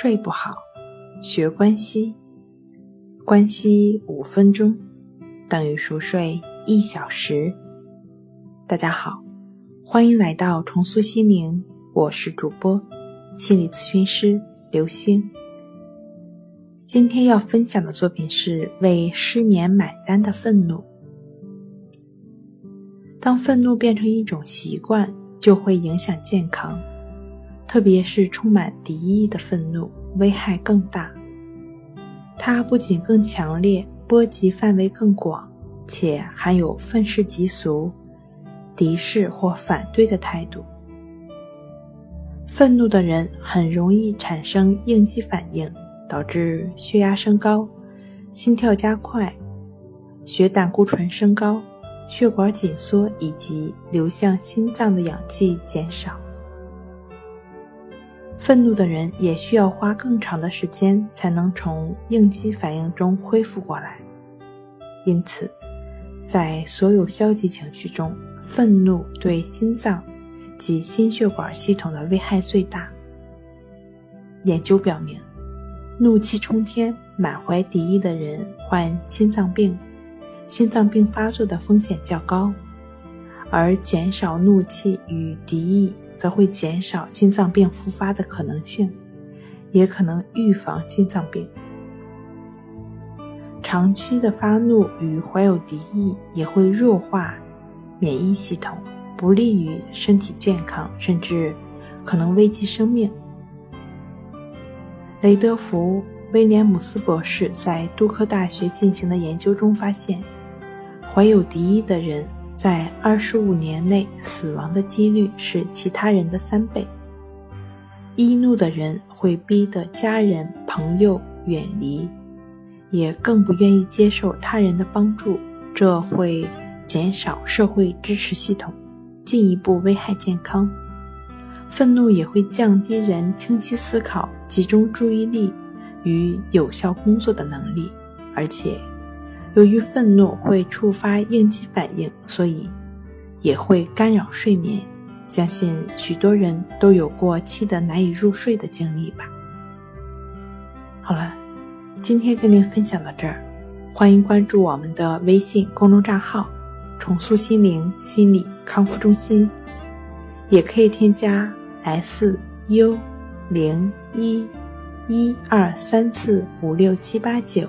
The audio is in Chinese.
睡不好，学关西，关西五分钟等于熟睡一小时。大家好，欢迎来到重塑心灵，我是主播心理咨询师刘星。今天要分享的作品是为失眠买单的愤怒。当愤怒变成一种习惯，就会影响健康。特别是充满敌意的愤怒，危害更大。它不仅更强烈，波及范围更广，且含有愤世嫉俗、敌视或反对的态度。愤怒的人很容易产生应激反应，导致血压升高、心跳加快、血胆固醇升高、血管紧缩，以及流向心脏的氧气减少。愤怒的人也需要花更长的时间才能从应激反应中恢复过来。因此，在所有消极情绪中，愤怒对心脏及心血管系统的危害最大。研究表明，怒气冲天、满怀敌意的人患心脏病，心脏病发作的风险较高，而减少怒气与敌意。则会减少心脏病复发的可能性，也可能预防心脏病。长期的发怒与怀有敌意也会弱化免疫系统，不利于身体健康，甚至可能危及生命。雷德福·威廉姆斯博士在杜克大学进行的研究中发现，怀有敌意的人。在二十五年内死亡的几率是其他人的三倍。易怒的人会逼得家人朋友远离，也更不愿意接受他人的帮助，这会减少社会支持系统，进一步危害健康。愤怒也会降低人清晰思考、集中注意力与有效工作的能力，而且。由于愤怒会触发应激反应，所以也会干扰睡眠。相信许多人都有过气得难以入睡的经历吧。好了，今天跟您分享到这儿，欢迎关注我们的微信公众账号“重塑心灵心理康复中心”，也可以添加 s u 零一一二三四五六七八九。